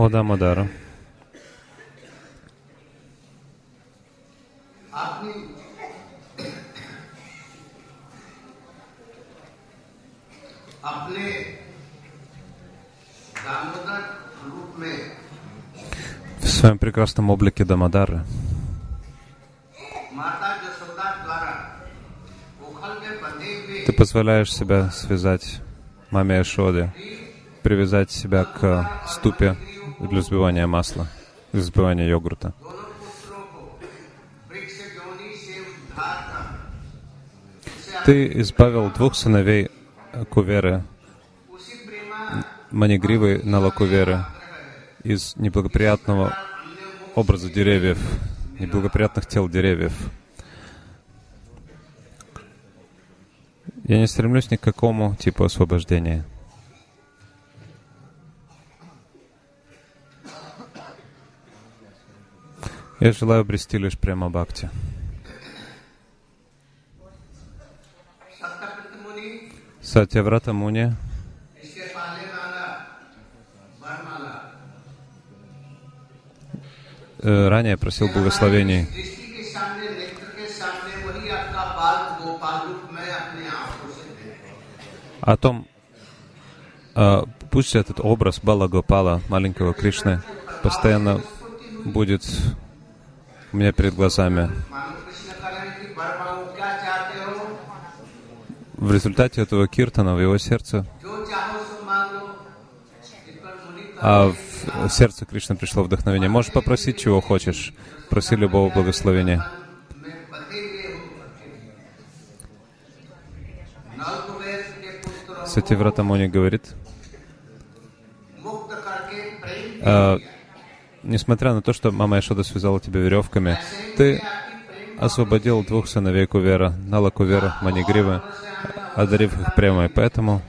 Ода Мадара. В своем прекрасном облике Дамадары ты позволяешь себя связать маме Ашоде привязать себя к ступе для взбивания масла, для взбивания йогурта. Ты избавил двух сыновей Куверы, Манигривы Налакуверы, из неблагоприятного образа деревьев, неблагоприятных тел деревьев. Я не стремлюсь ни к какому типу освобождения. Я желаю обрести лишь прямо бхакти. Сатьяврата Муни э, ранее просил благословений. О том, э, пусть этот образ Бала Гопала, маленького Кришны, постоянно будет у меня перед глазами. В результате этого киртана в его сердце, а в сердце Кришны пришло вдохновение. Можешь попросить, чего хочешь. Проси любого благословения. Сати Вратамони говорит, а, несмотря на то, что мама Яшода связала тебя веревками, ты освободил двух сыновей Кувера, Нала Кувера, Манигривы, одарив их прямо. Поэтому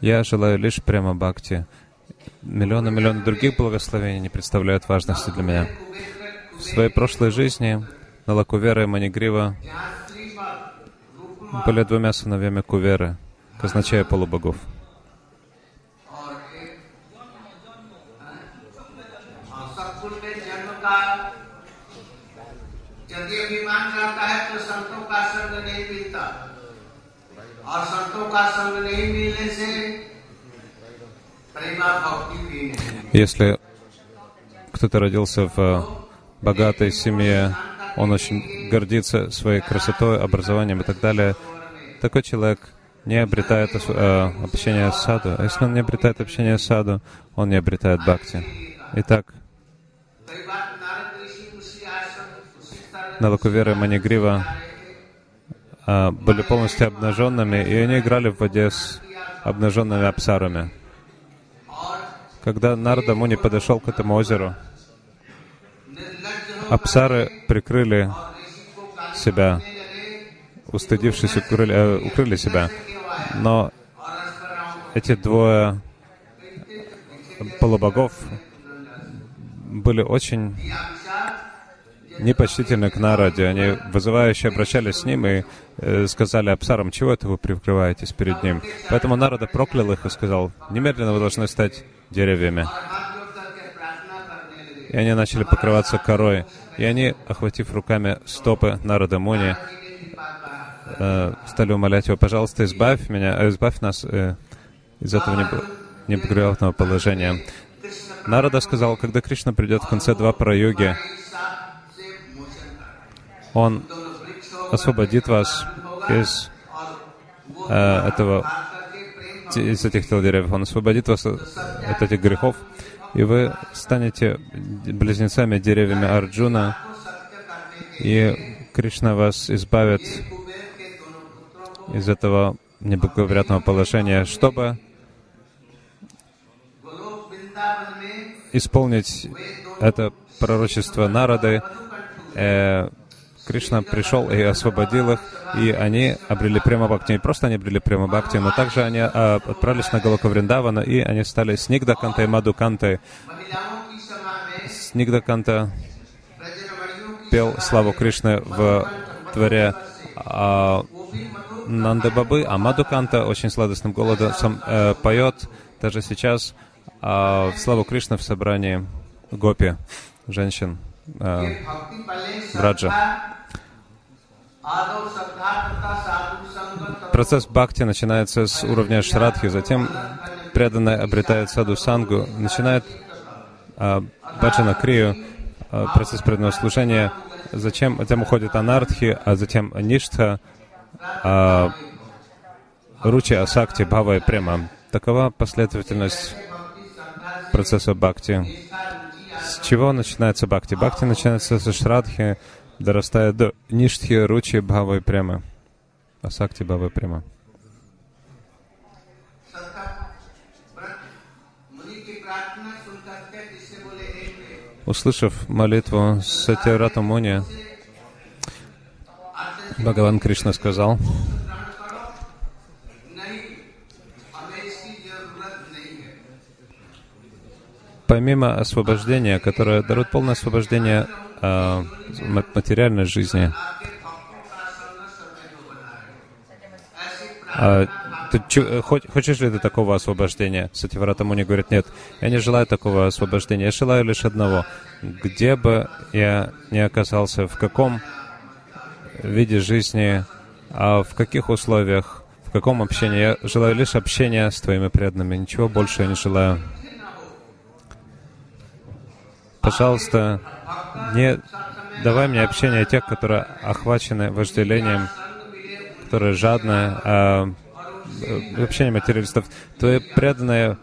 я желаю лишь прямо бхакти. Миллионы-миллионы других благословений не представляют важности для меня. В своей прошлой жизни Нала Кувера и Манигрива были двумя сыновьями Куверы, казначея полубогов. हाँ, सतकुल में जन्म का यदि अभिमान रहता है तो संतों का संग नहीं मिलता और संतों का संग नहीं मिलने से प्रेमा भक्ति भी नहीं Если кто-то родился в э, богатой семье, он очень гордится своей красотой, образованием и так далее, такой человек не обретает ос- э, общение с саду. А если он не обретает общение с саду, он не обретает бхакти. Итак, Навакувера и Манигрива а были полностью обнаженными, и они играли в воде с обнаженными абсарами. Когда Нарда Муни подошел к этому озеру, абсары прикрыли себя, устыдившись, укрыли, э, укрыли себя. Но эти двое полубогов были очень непочтительны к Нараде. Они вызывающе обращались с ним и э, сказали Апсарам, чего это вы прикрываетесь перед ним. Поэтому Нарада проклял их и сказал, немедленно вы должны стать деревьями. И они начали покрываться корой. И они, охватив руками стопы Нарада Муни, э, стали умолять его, пожалуйста, избавь меня, э, избавь нас из этого неб- неблагоприятного положения. Нарада сказал, когда Кришна придет в конце два йоги, он освободит вас из э, этого, из этих тел деревьев. Он освободит вас от этих грехов, и вы станете близнецами деревьями Арджуна, и Кришна вас избавит из этого неблагоприятного положения, чтобы исполнить это пророчество народы, э, Кришна пришел и освободил их, и они обрели прямо бхакти. Не просто они обрели прямо бхакти, но также они а, отправились на Галока Вриндавана, и они стали Снигдакантой и Мадукантой. Снигдаканта пел славу Кришны в дворе а, Нанда Бабы, а Мадуканта очень сладостным голосом э, поет даже сейчас э, в славу Кришны в собрании гопи, женщин э, в Раджа. Процесс бхакти начинается с уровня шрадхи, затем преданные обретают саду сангу, начинает э, баджана крию, э, процесс преданного служения, затем, затем уходит анардхи, а затем ништха, а, ручи асакти, бхава и према. Такова последовательность процесса бхакти. С чего начинается бхакти? Бхакти начинается со шрадхи, дорастает до ништхи, ручи, бхава и према. Асакти, бхава и према. Услышав молитву Сатирата Муни, Бхагаван Кришна сказал, помимо освобождения, которое дарует полное освобождение э, материальной жизни, а, ты, хочешь ли ты такого освобождения? Сативарата Муни говорит, нет, я не желаю такого освобождения, я желаю лишь одного. Где бы я ни оказался, в каком виде жизни, а в каких условиях, в каком общении. Я желаю лишь общения с Твоими преданными, ничего больше я не желаю. Пожалуйста, не давай мне общение тех, которые охвачены вожделением, которые жадны, а, э, общение материалистов. Твои преданные,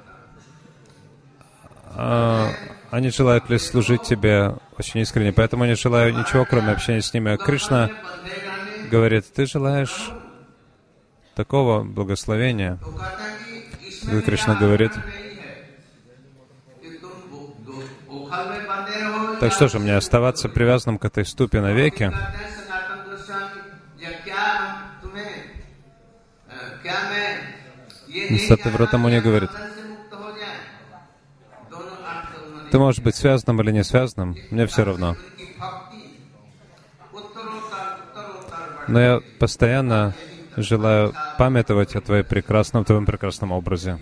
а, они желают лишь служить Тебе очень искренне, поэтому не желаю ничего, кроме общения с ними. Кришна говорит, ты желаешь такого благословения. И Кришна говорит, так что же, мне оставаться привязанным к этой ступе навеки? Сатавратамуни говорит, ты можешь быть связанным или не связанным, мне все равно. Но я постоянно желаю памятовать о твоем прекрасном, твоем прекрасном образе.